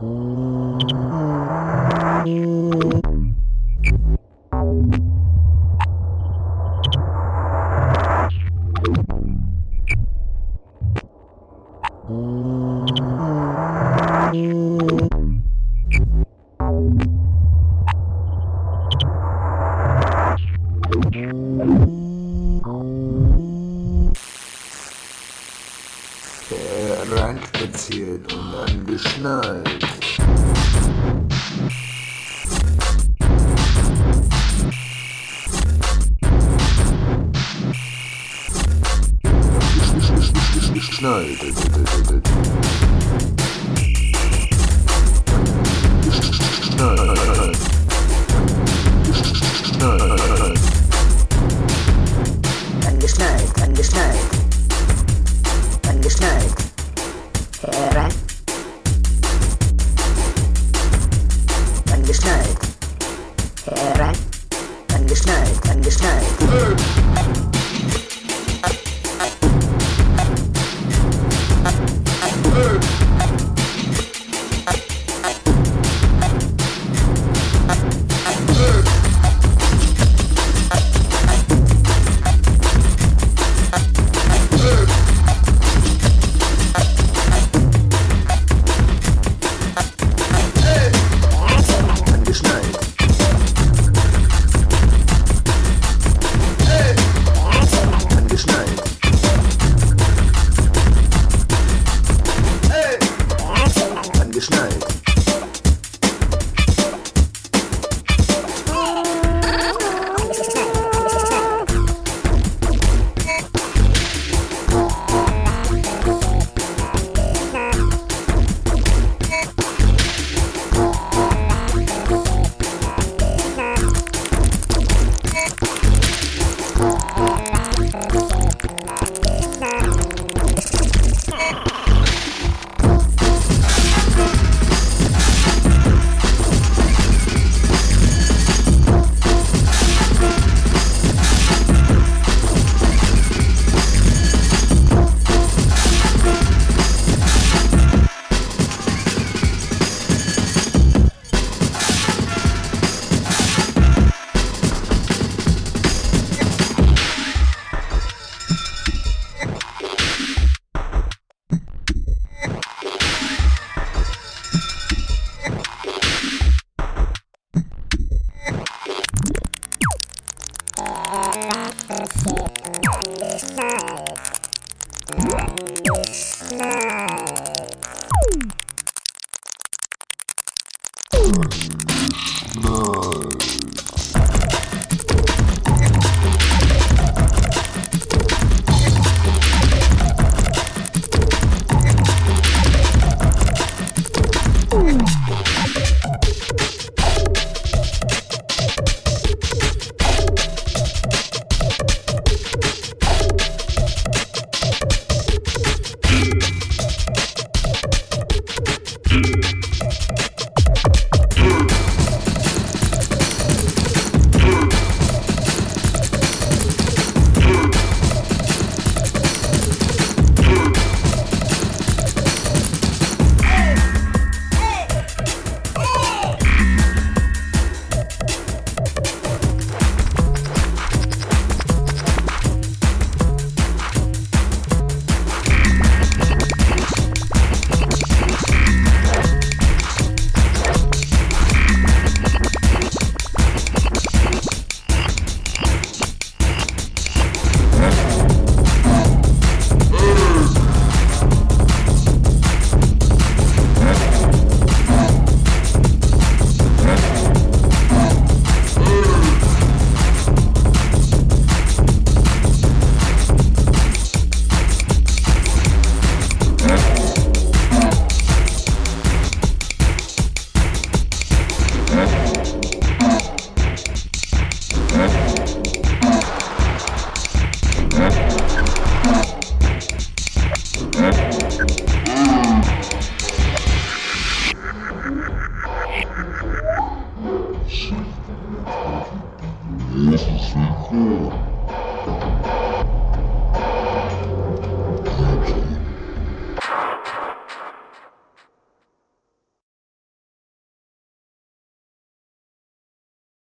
Mm-hmm. äh, reinspaziert und angeschnallt. Geschnallt. Angeschnallt. Herein. Angeschnallt. Herein. Angeschnallt, angeschnallt. Angeschnallt. night. Thank you.